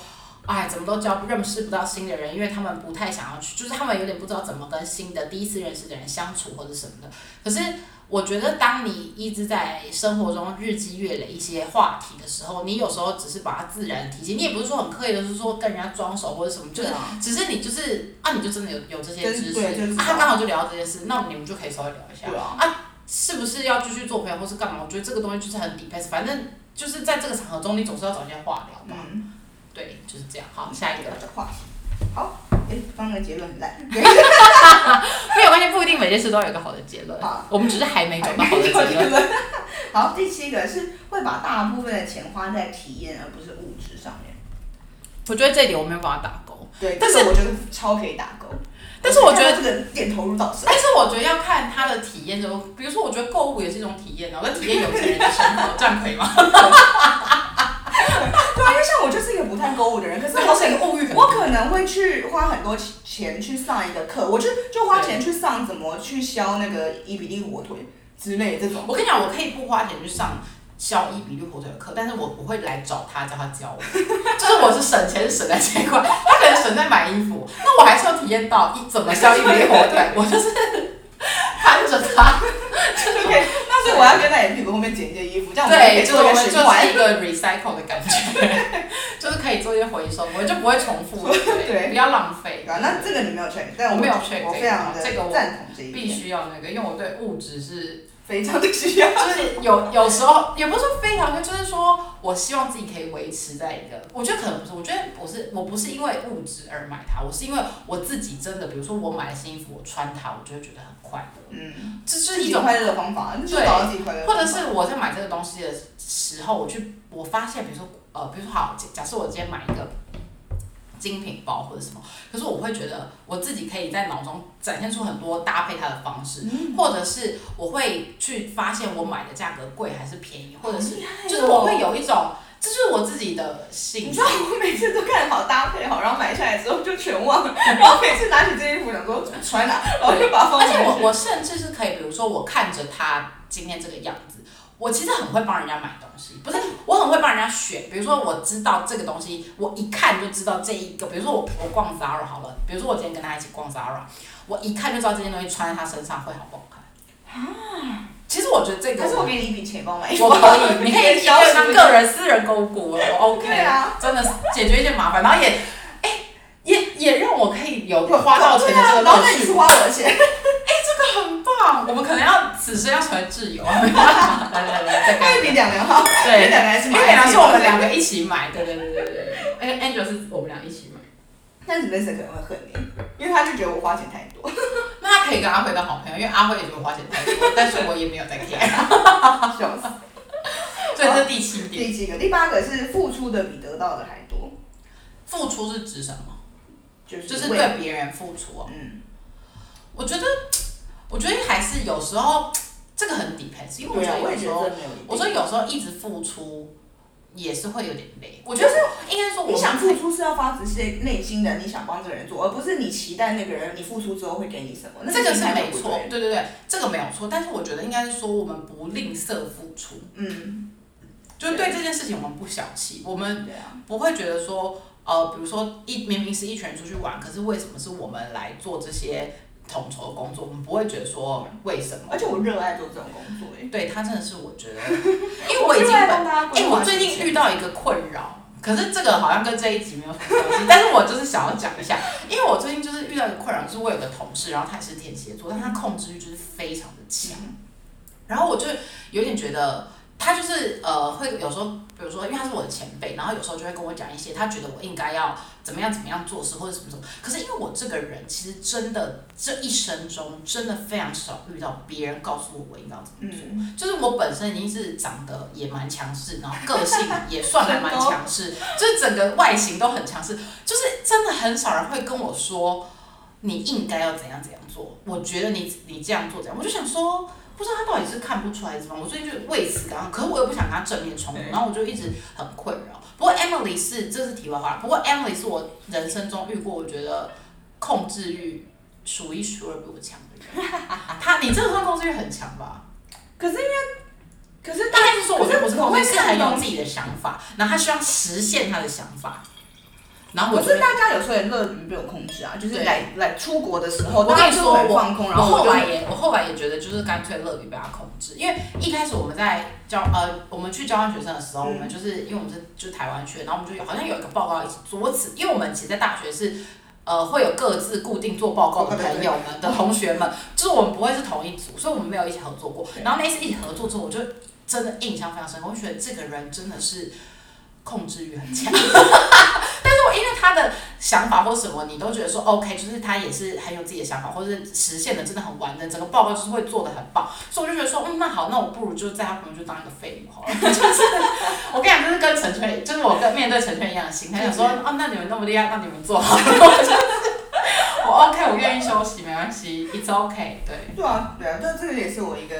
Speaker 1: 哎，怎么都交认识不到新的人，因为他们不太想要去，就是他们有点不知道怎么跟新的第一次认识的人相处或者什么的。可是我觉得，当你一直在生活中日积月累一些话题的时候，你有时候只是把它自然提起，你也不是说很刻意的，是说跟人家装熟或者什么，就是
Speaker 2: 啊，
Speaker 1: 只是你就是啊，你就真的有有这些知识，啊，他刚好就聊到这件事，那你们就可以稍微聊一下
Speaker 2: 对啊，
Speaker 1: 是不是要继续做朋友或是干嘛？我觉得这个东西就是很 depends，反正就是在这个场合中，你总是要找一些话聊嘛。
Speaker 2: 嗯，
Speaker 1: 对，就是这样。好，下一个
Speaker 2: 话题。好，哎，刚刚的结论很烂。[laughs]
Speaker 1: 没有关系，不一定每件事都有一个好的结论
Speaker 2: 好，
Speaker 1: 我们只是还没找到好的结论。
Speaker 2: 好，第七个是会把大部分的钱花在体验而不是物质上面。
Speaker 1: 我觉得这一点我没有办法打勾，
Speaker 2: 对，
Speaker 1: 但是
Speaker 2: 这个我觉得超可以打勾。[laughs]
Speaker 1: 但是我觉得
Speaker 2: 这个点投入到手。
Speaker 1: 但是我觉得要看他的体验就，比如说我觉得购物也是一种体验啊，我在体验有钱人的生活，这样可以吗？[laughs]
Speaker 2: 对啊，因为像我就是一个不太购物的人，可是
Speaker 1: 对，
Speaker 2: 我
Speaker 1: 是一个物欲
Speaker 2: 我可能会去花很多钱去上一个课，我就就花钱去上怎么去削那个伊比利火腿之类的这种。
Speaker 1: 我跟你讲，我可以不花钱去上削伊比利火腿的课，但是我不会来找他叫他教我，[laughs] 就是我是省钱省在这一块，他可能省在买衣服，那我还是要体验到一怎么削伊比利火腿，我就是 [laughs] 看着他，[laughs]
Speaker 2: 就可以，那所以我要跟在你屁股后面捡一件衣服，这样我们可
Speaker 1: 对，
Speaker 2: 以
Speaker 1: 就是我
Speaker 2: 做一个循环
Speaker 1: 们就是。一个 recycle 的感觉，[laughs] 就是可以做一些回收，我就不会重复，对，[laughs]
Speaker 2: 对
Speaker 1: 不要浪费。
Speaker 2: 啊，那这个你没有 check，但
Speaker 1: 我没有 check
Speaker 2: 我
Speaker 1: 这个
Speaker 2: 非常的
Speaker 1: 这个我
Speaker 2: 赞同这一
Speaker 1: 必，须要那个，因为我对物质是
Speaker 2: 非常的需要。
Speaker 1: 就是有有时候也不是说非常，就是说我希望自己可以维持在一个，我觉得可能不是，我觉得我是我不是因为物质而买它，我是因为我自己真的，比如说我买了新衣服，我穿它，我就会觉得很快乐，
Speaker 2: 嗯，
Speaker 1: 这就是一种，
Speaker 2: 快乐的方法，对找到自己快乐
Speaker 1: 或。者是我在买这个东西的时候，我去我发现，比如说呃，比如说好，假假设我今天买一个。精品包或者什么，可是我会觉得我自己可以在脑中展现出很多搭配它的方式，
Speaker 2: 嗯。
Speaker 1: 或者是我会去发现我买的价格贵还是便宜，或者是就是我会有一种，这就是我自己的兴趣
Speaker 2: 你知道。我每次都看好搭配好，然后买下来之后就全忘了，[laughs] 然后每次拿起这件衣服想说穿啊，然后就把它放
Speaker 1: 而且。我我甚至是可以，比如说我看着它今天这个样子，我我其实很会帮人家买东西，不是我很会帮人家选。比如说我知道这个东西，我一看就知道这一个。比如说我我逛 Zara 好了，比如说我今天跟他一起逛 Zara，我一看就知道这件东西穿在他身上会好不好看。啊，其实我觉得这个，
Speaker 2: 可是我给你一笔钱帮我买，
Speaker 1: 我可以，你可以消当个人私人购物股，我 OK，[laughs]
Speaker 2: 对啊，
Speaker 1: 真的是解决一件麻烦，然后也，哎，也也让我可以有花到钱的这个
Speaker 2: 乐趣。你是花我的钱。
Speaker 1: 我们可能要此时要成为挚友啊！来来来，再
Speaker 2: 干一笔两两号，
Speaker 1: 对，
Speaker 2: 两个还是买，
Speaker 1: 两个是我们两个一起买，对对对对对。哎，Angel 是我们俩一起买，
Speaker 2: 但是 Vincent 可能会恨你，因为他就觉得我花钱太多。[laughs]
Speaker 1: 那他可以跟阿辉当好朋友，因为阿辉也觉得我花钱太多，但是我也没有在 care。
Speaker 2: 笑死！
Speaker 1: 所以这是第七点。
Speaker 2: 第七个，第八个是付出的比得到的还多。
Speaker 1: 付出是指什么？
Speaker 2: 就是
Speaker 1: 就是对别人付出哦。嗯，我觉得。我觉得还是有时候 [tsk] 这个很 depends，因为我觉得有时候，我说有时候一直付出也是会有点累。我觉得应该说，
Speaker 2: 你想付出是要发自内心的，你想帮这个人做，而不是你期待那个人你付出之后会给你什么。
Speaker 1: 这个是没错，对对对，这个没有错。但是我觉得应该是说，我们不吝啬付出，嗯，就是对这件事情我们不小气，我们不会觉得说，呃，比如说一明明是一群人出去玩，可是为什么是我们来做这些？统筹的工作，我们不会觉得说为什么，
Speaker 2: 而且我热爱做这种工作
Speaker 1: 对他真的是我觉得，[laughs] 因为我已经，因为我最近遇到一个困扰，可是这个好像跟这一集没有什么关系，[laughs] 但是我就是想要讲一下，因为我最近就是遇到一个困扰，就是我有个同事，然后他也是天蝎座，但他控制欲就是非常的强，然后我就有点觉得。他就是呃，会有时候，比如说，因为他是我的前辈，然后有时候就会跟我讲一些他觉得我应该要怎么样怎么样做事或者什么什么。可是因为我这个人其实真的这一生中真的非常少遇到别人告诉我我应该要怎么做。就是我本身已经是长得也蛮强势，然后个性也算还蛮强势，就是整个外形都很强势。就是真的很少人会跟我说你应该要怎样怎样做。我觉得你你这样做怎样，我就想说。不知道他到底是看不出来什么，我最近就为此感到，可是我又不想跟他正面冲突，然后我就一直很困扰。不过 Emily 是，这是题外话。不过 Emily 是我人生中遇过，我觉得控制欲数一数二比我强的人。[laughs] 他，你这个算控制欲很强吧？
Speaker 2: 可是因为，可是应
Speaker 1: 该是说，我觉得不是控制欲，是很有自己的想法，然后他需要实现他的想法。然后
Speaker 2: 可是大家有时候也乐于被我控制啊，就是来来出国的时候，
Speaker 1: 我跟你说，我
Speaker 2: 我
Speaker 1: 后来也我后来也觉得就是干脆乐于被他控制，因为一开始我们在教呃我们去交换学生的时候，我们就是因为我们是就是台湾去，然后我们就有好像有一个报告一起做，我此因为我们其实在大学是呃会有各自固定做报告的朋友们的同学们，就是我们不会是同一组，所以我们没有一起合作过。然后那一次一起合作之后，我就真的印象非常深刻，我觉得这个人真的是控制欲很强。[laughs] 他的想法或什么，你都觉得说 OK，就是他也是很有自己的想法，或者是实现的真的很完整，整个报告就是会做的很棒，所以我就觉得说，嗯，那好，那我不如就在他旁边就当一个废物好了。[laughs] 就是我跟你讲，就是跟陈春，就是我跟面对陈春一样的心态，想说，哦，那你们那么厉害，那你们做好。了 [laughs] OK，我愿意休息，没关系，It's OK，对。
Speaker 2: 对啊，对啊，这这个也是我一个，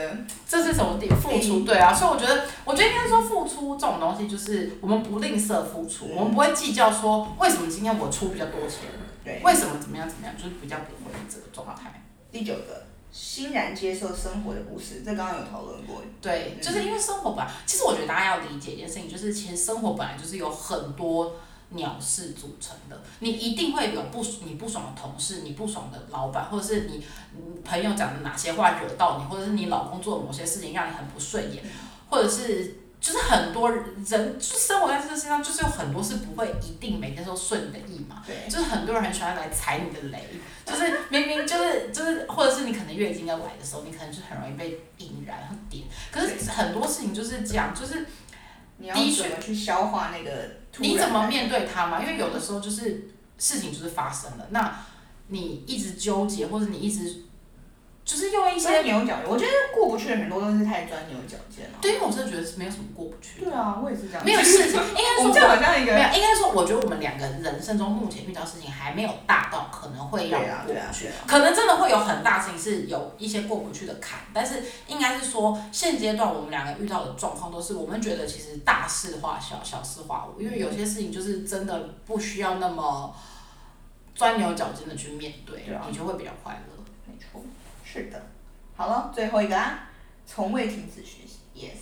Speaker 1: 这是什么点付出？对啊，所以我觉得，我觉得应该说付出这种东西，就是我们不吝啬付出，我们不会计较说为什么今天我出比较多钱，
Speaker 2: 对，
Speaker 1: 为什么怎么样怎么样，就是比较不会这个状态。
Speaker 2: 第九个，欣然接受生活的不是，这刚刚有讨论过。
Speaker 1: 对，就是因为生活本来，其实我觉得大家要理解一件事情，就是其实生活本来就是有很多。鸟事组成的，你一定会有不你不爽的同事，你不爽的老板，或者是你朋友讲的哪些话惹到你，或者是你老公做的某些事情让你很不顺眼，或者是就是很多人就生活在这个世界上，就是有很多是不会一定每天都顺你的意嘛，
Speaker 2: 对，
Speaker 1: 就是很多人很喜欢来踩你的雷，就是明明就是就是或者是你可能月经要来的时候，你可能就很容易被引燃和点，可是很多事情就是这样，就是
Speaker 2: 你要怎么去消化那个。
Speaker 1: 你怎么面对它嘛？因为有的时候就是事情就是发生了，那你一直纠结，或者你一直就是用一些
Speaker 2: 钻牛角尖。我觉得过不去的很多都是太钻牛角尖了。
Speaker 1: 对，因为我真的觉得是没有什么过不去。
Speaker 2: 对啊，我也是这样。
Speaker 1: 没有事情，[laughs] 应该说
Speaker 2: 好像一个
Speaker 1: 没有，应该说我觉得我们两个人生中目前遇到事情还没有大到可能会让过不去，可能真的会有很大事情是有一些过不去的坎，但是应该是说现阶段我们两个遇到的状况都是我们觉得其实大事化小，小事化无，因为有些事情就是真的不需要那么钻牛角尖的去面对，你就会比较快乐。
Speaker 2: 没错，是的。好了，最后一个啊，从未停止学习，yes。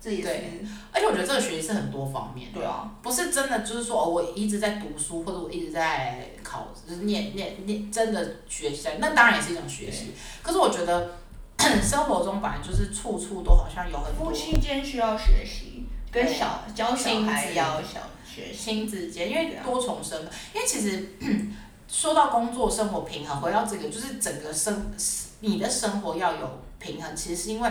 Speaker 2: 这也是
Speaker 1: 对而且我觉得这个学习是很多方面的，
Speaker 2: 对啊，
Speaker 1: 不是真的就是说哦，我一直在读书，或者我一直在考，就是念念念，真的学习，那当然也是一种学习。可是我觉得 [clears throat] 生活中本来就是处处都好像有很多
Speaker 2: 夫妻间需要学习，跟小教小
Speaker 1: 亲子
Speaker 2: 孩要小学习。
Speaker 1: 亲子间，因为多重身份，因为其实 [clears throat] 说到工作生活平衡，回到这个就是整个生你的生活要有平衡，其实是因为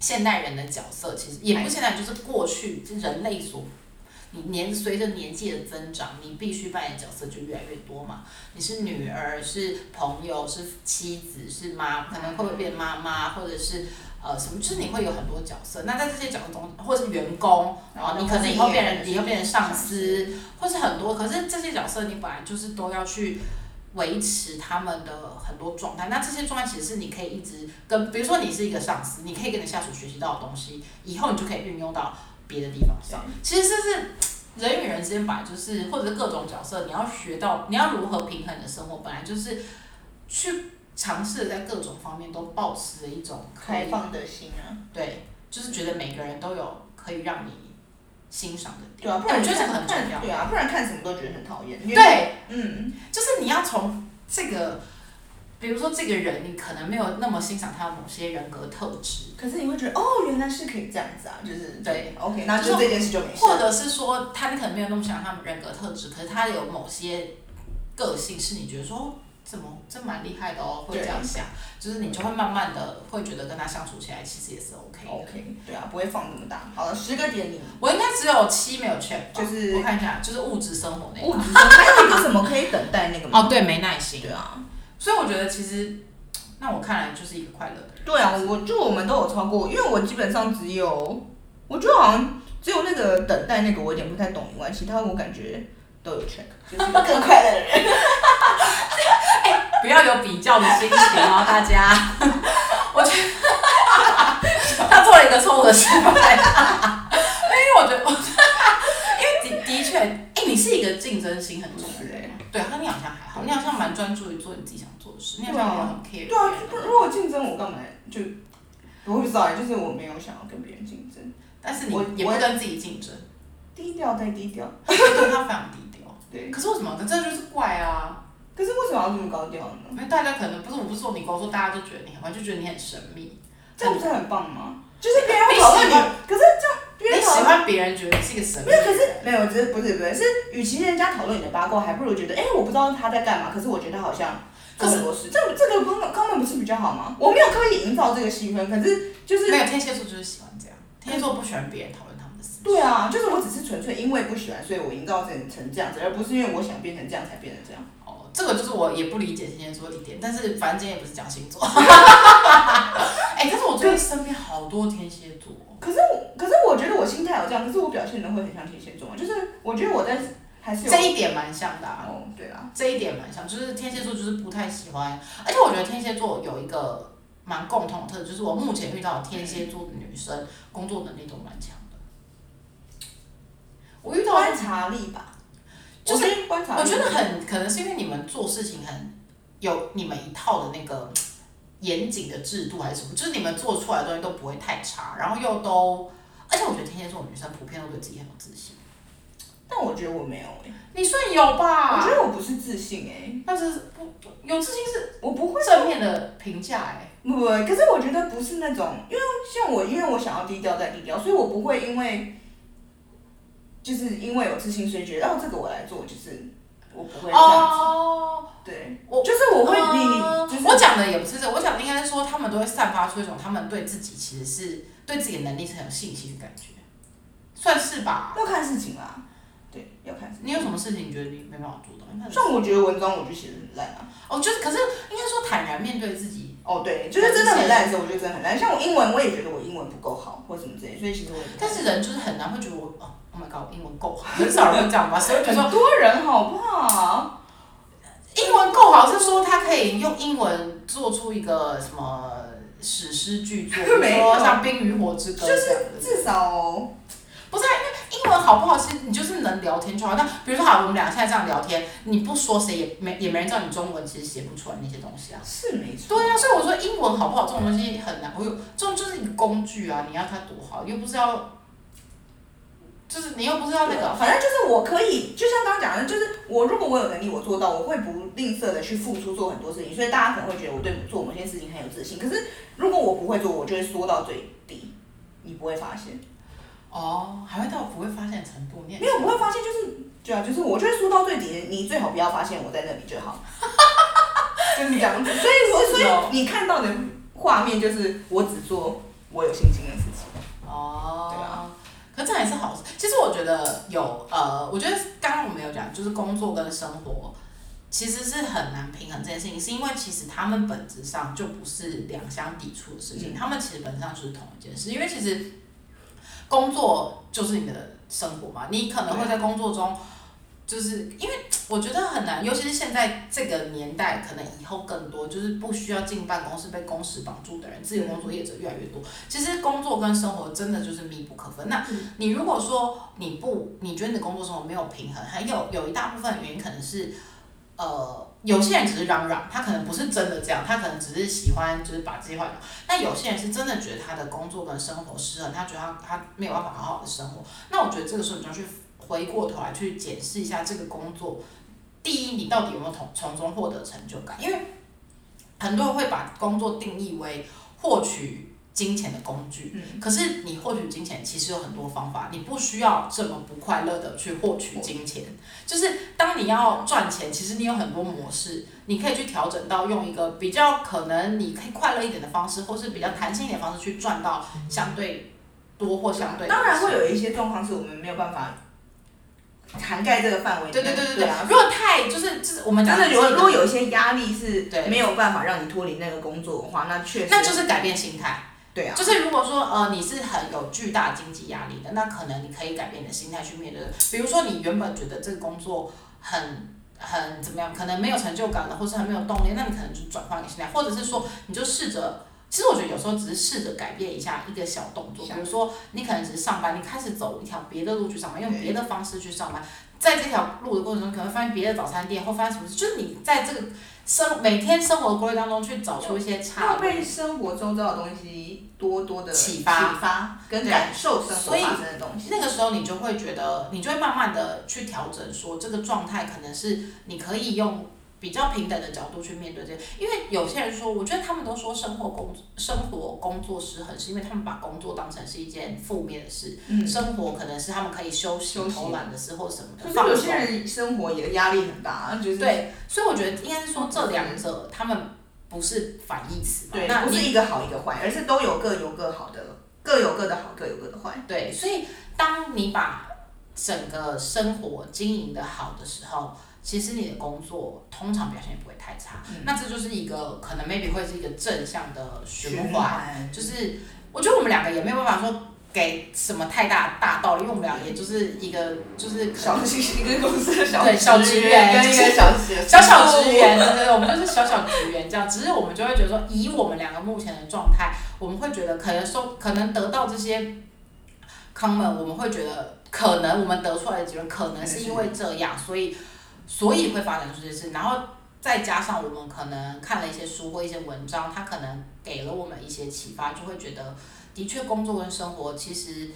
Speaker 1: 现代人的角色，其实也不现代，就是过去就人类所。你年随着年纪的增长，你必须扮演角色就越来越多嘛。你是女儿，是朋友，是妻子，是妈，可能会不会变妈妈，或者是呃什么，就是你会有很多角色。那在这些角色中，或是员工，然后你可能以后变成以后变成上司，或是很多，可是这些角色你本来就是都要去维持他们的很多状态。那这些状态其实是你可以一直跟，比如说你是一个上司，你可以跟你下属学习到的东西，以后你就可以运用到别的地方上。其实这是人与人之间本来就是，或者是各种角色，你要学到你要如何平衡你的生活，本来就是去尝试在各种方面都保持着一种
Speaker 2: 开放的心啊，
Speaker 1: 对，就是觉得每个人都有可以让你欣赏的点。
Speaker 2: 对啊，不然
Speaker 1: 我觉得这个
Speaker 2: 看
Speaker 1: 很重要。
Speaker 2: 对啊，不然看什么都觉得很讨厌。
Speaker 1: 对，
Speaker 2: 嗯，
Speaker 1: 就是你要从这个，比如说这个人，你可能没有那么欣赏他的某些人格特质，
Speaker 2: 可是你会觉得哦，原来是可以这样子啊，就是
Speaker 1: 对
Speaker 2: ，OK，那就这件事就没事。
Speaker 1: 或者是说他你可能没有那么欣赏他们人格特质，可是他有某些个性是你觉得说。哦怎么这蛮厉害的哦，会这样想，就是你就会慢慢的会觉得跟他相处起来其实也是 OK 的。
Speaker 2: OK，对啊，不会放那么大。好了，十个点你
Speaker 1: 我应该只有七没有 check，
Speaker 2: 就是
Speaker 1: 我看一下，就是物质生活那个
Speaker 2: 物质生还有一个什么可以等待那个吗？
Speaker 1: 哦，对，没耐心。
Speaker 2: 对啊，
Speaker 1: 所以我觉得其实，那我看来就是一个快乐的人。
Speaker 2: 对啊，我就我们都有超过，因为我基本上只有，我觉得好像只有那个等待那个我有点不太懂以外，其他我感觉都有 check，就是 [laughs] 更快乐的人。
Speaker 1: 不要有比较的心情哦，大家。[laughs] 我觉得 [laughs] 他做了一个错误的示范，[laughs] 因为我觉得，我因为的的确，哎、你是一个竞争心很重的人，对，和你好像还好，你好像蛮专注于做你自己想做的事，你好像没有很 care
Speaker 2: 对啊，如果竞争我干嘛就，我不知道欸，就是我没有想要跟别人竞争，
Speaker 1: 但是你也不跟自己竞争，
Speaker 2: 低调再低调。
Speaker 1: 对他非常低调。
Speaker 2: 对，
Speaker 1: 可是为什么？可这就是怪啊！
Speaker 2: 可是为什么要这么高调呢？
Speaker 1: 因为大家可能不是我不是说你跟我说，大家都觉得你很坏，就觉得你很神秘。
Speaker 2: 这样不是很棒吗？就是别人会讨论你可是这样别
Speaker 1: 你
Speaker 2: 人。
Speaker 1: 喜欢别人觉得你是一个神秘
Speaker 2: 没有，可是没有，只是不是不是，是与其人家讨论你的八卦，还不如觉得，哎、我不知道他在干嘛，可是我觉得他好像做很多事，这这个根本根本不是比较好吗？我没有刻意营造这个气氛，可是就是
Speaker 1: 没有天蝎座就是喜欢这样，天蝎座不喜欢别人讨论他们的事。
Speaker 2: 对啊，就是我只是纯粹因为不喜欢，所以我营造成成这样子，而不是因为我想变成这样才变成这样。
Speaker 1: 哦，这个就是我也不理解天蝎座的一点，但是反正今天也不是讲星座。[laughs] 哎、但是我最近身边好多天蝎座，
Speaker 2: 可是我，可是我觉得我心态有这样，可是我表现的会很像天蝎座，就是我觉得我在还是有
Speaker 1: 这一点蛮像的、啊。
Speaker 2: 哦，对啦，
Speaker 1: 这一点蛮像，就是天蝎座就是不太喜欢，而且我觉得天蝎座有一个蛮共同的特质，就是我目前遇到天蝎座的女生工作能力都蛮强的。我遇到
Speaker 2: 观察力吧，
Speaker 1: 就是
Speaker 2: 我觉得观察，
Speaker 1: 我觉得很可能是因为你们做事情很有你们一套的那个严谨的制度还是什么，就是你们做出来的东西都不会太差，然后又都，而且我觉得天蝎座女生普遍都对自己很有自信。
Speaker 2: 但我觉得我没有哎、
Speaker 1: 你算有吧？
Speaker 2: 我觉得我不是自信哎、
Speaker 1: 但是不不有自信是
Speaker 2: 我不会
Speaker 1: 正面的评价哎。
Speaker 2: 不不，可是我觉得不是那种，因为像我，因为我想要低调再低调，所以我不会因为，就是因为有自信，所以觉得哦这个我来做，就是我不会这样子。
Speaker 1: 哦，
Speaker 2: 对，
Speaker 1: 我
Speaker 2: 就是我会你你
Speaker 1: 呃
Speaker 2: 就是
Speaker 1: 我讲的也不是这，我讲的应该是说他们都会散发出一种他们对自己其实是对自己的能力是很有信心的感觉，算是吧。
Speaker 2: 要看事情啦，对，要看事情。
Speaker 1: 你有什么事情你觉得你没办法做到？你
Speaker 2: 像我觉得文章我就写的很烂啊。
Speaker 1: 哦，就是可是应该说坦然面对自己，
Speaker 2: 哦，对，就是真的很烂的时候，我觉得真的很烂。像我英文，我也觉得我英文不够好，或什么之类，所以其实我也。
Speaker 1: 但是人就是很难会觉得我哦，Oh my god，我英文够好，很少人会这样吧？谁会觉得说
Speaker 2: 很多人好不好？
Speaker 1: 英文够好是说他可以用英文做出一个什么史诗巨作，[laughs] 比如说像《冰与火之歌》
Speaker 2: 就是。至少
Speaker 1: 不是、英英文好不好，其实你就是能聊天就好。那比如说好，我们俩现在这样聊天，你不说谁也没也没人知道你中文其实写不出来那些东西啊。
Speaker 2: 是没错。
Speaker 1: 对啊，所以我说英文好不好这种东西很难。我有这种就是一个工具啊，你要它多好，又不是要，就是你又不是要那个，
Speaker 2: 反正就是我可以，就像刚刚讲的，就是我如果我有能力，我做到，我会不吝啬的去付出做很多事情。所以大家可能会觉得我对做某些事情很有自信。可是如果我不会做，我就会缩到最低，你不会发现。
Speaker 1: 哦，还会到不会发现程度？
Speaker 2: 没有不会发现，就是对啊，就是我就会说到最底，你最好不要发现我在那里就好。[laughs] 就是这样子，[laughs] 所以我所以你看到的画面就是我只做我有信心的事情。
Speaker 1: 哦，
Speaker 2: 对啊。
Speaker 1: 可这样也是好事。其实我觉得有呃，我觉得刚刚我们有讲，就是工作跟生活其实是很难平衡这件事情，是因为其实他们本质上就不是两相抵触的事情，他们其实本质上就是同一件事。因为其实工作就是你的生活嘛，你可能会在工作中。就是因为我觉得很难，尤其是现在这个年代，可能以后更多就是不需要进办公室被工时绑住的人，自由工作业者越来越多。其实工作跟生活真的就是密不可分。那你如果说你不，你觉得你的工作生活没有平衡，还有有一大部分原因可能是，呃，有些人只是嚷嚷，他可能不是真的这样，他可能只是喜欢就是把计划。那有些人是真的觉得他的工作跟生活失衡，他觉得他他没有办法好好的生活。那我觉得这个时候你要去。回过头来去检视一下这个工作，第一，你到底有没有从从中获得成就感？因为很多人会把工作定义为获取金钱的工具，嗯，可是你获取金钱其实有很多方法，你不需要这么不快乐的去获取金钱。就是当你要赚钱，其实你有很多模式，你可以去调整到用一个比较可能你可以快乐一点的方式，或是比较弹性一点的方式去赚到相对多或相对。
Speaker 2: 当然会有一些状况是我们没有办法。涵盖这个范围，
Speaker 1: 对对对对对。如果太就是就是我们
Speaker 2: 真的如果如果有一些压力是没有办法让你脱离那个工作的话，那确实
Speaker 1: 那就是改变心态。
Speaker 2: 对啊，
Speaker 1: 就是如果说呃你是很有巨大经济压力的，那可能你可以改变你的心态去面对。比如说你原本觉得这个工作很很怎么样，可能没有成就感了，或是很没有动力，那你可能就转换你心态，或者是说你就试着。其实我觉得有时候只是试着改变一下一个小动作，比如说你可能只是上班，你开始走一条别的路去上班，用别的方式去上班，在这条路的过程中，可能发现别的早餐店或发生什么事，就是你在这个生每天生活的过程当中去找出一些差。
Speaker 2: 被生活中这的东西多多的
Speaker 1: 启发、
Speaker 2: 启发跟感受生活发生的东西。
Speaker 1: 那个时候你就会觉得，你就会慢慢的去调整，说这个状态可能是你可以用。比较平等的角度去面对这，因为有些人说，我觉得他们都说生活工生活工作失衡，是因为他们把工作当成是一件负面的事，生活可能是他们可以休息、偷懒的时候什么的。
Speaker 2: 有些人生活也压力很大，就是
Speaker 1: 对，所以我觉得应该是说这两者他们不是反义词，
Speaker 2: 对，不是一个好一个坏，而是都有各有各好的，各有各的好，各有各的坏。
Speaker 1: 对，所以当你把整个生活经营的好的时候。其实你的工作通常表现也不会太差，那这就是一个可能 maybe 会是一个正向的循环，就是我觉得我们两个也没有办法说给什么太大大道理，因为我们俩也就是一个就是
Speaker 2: 小一个公司的小
Speaker 1: 对小职员
Speaker 2: 跟一个小
Speaker 1: 小小职员，对对，我们就是小小职员这样，只是我们就会觉得说，以我们两个目前的状态，我们会觉得可能说可能得到这些 comment，我们会觉得可能我们得出来的结论可能是因为这样，所以。所以会发展出这些事，然后再加上我们可能看了一些书或一些文章，它可能给了我们一些启发，就会觉得的确工作跟生活其实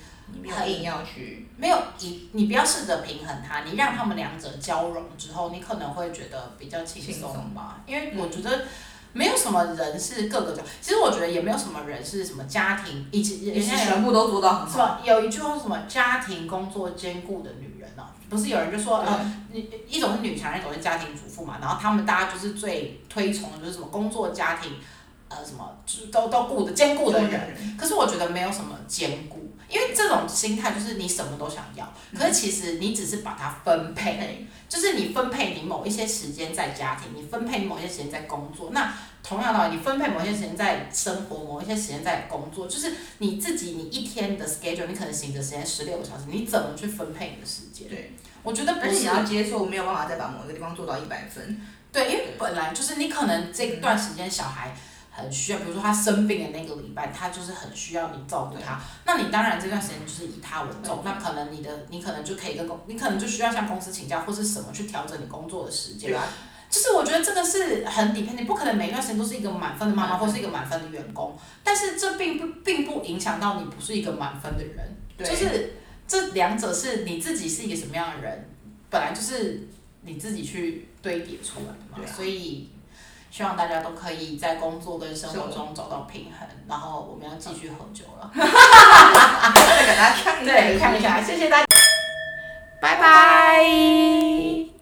Speaker 2: 很硬要去
Speaker 1: 没有你你不要试着平衡它，你让他们两者交融之后，你可能会觉得比较轻松吧。因为我觉得没有什么人是各个角，其实我觉得也没有什么人是什么家庭以及人家
Speaker 2: 全部都做到很好。
Speaker 1: 有一句话什么家庭工作兼顾的女不是有人就说呃，一一种是女强人，一种是家庭主妇嘛。然后他们大家就是最推崇的就是什么工作家庭，呃，什么就都都顾的兼顾的人。可是我觉得没有什么兼顾，因为这种心态就是你什么都想要，可是其实你只是把它分配，就是你分配你某一些时间在家庭，你分配某一些时间在工作。那同样的，你分配某些时间在生活，某一些时间在工作，就是你自己，你一天的 schedule，你可能醒的时间十六个小时，你怎么去分配你的时间？
Speaker 2: 对，
Speaker 1: 我觉得
Speaker 2: 不是你要接受没有办法再把某一个地方做到一百分。
Speaker 1: 对，因为本来就是你可能这段时间小孩很需要，比如说他生病的那个礼拜，他就是很需要你照顾他。那你当然这段时间就是以他为重，那可能你的你可能就可以跟公，你可能就需要向公司请假或是什么去调整你工作的时间。
Speaker 2: 对啊，
Speaker 1: 就是我觉得这个是很底片，你不可能每一段时间都是一个满分的妈妈或是一个满分的员工，但是这并不并不影响到你不是一个满分的人，就是这两者是你自己是一个什么样的人，本来就是你自己去堆叠出来的嘛，
Speaker 2: 啊。
Speaker 1: 所以希望大家都可以在工作跟生活中找到平衡，然后我们要继续喝酒了，
Speaker 2: 再给大家看一下，
Speaker 1: 对，看一下，谢谢大家，拜拜。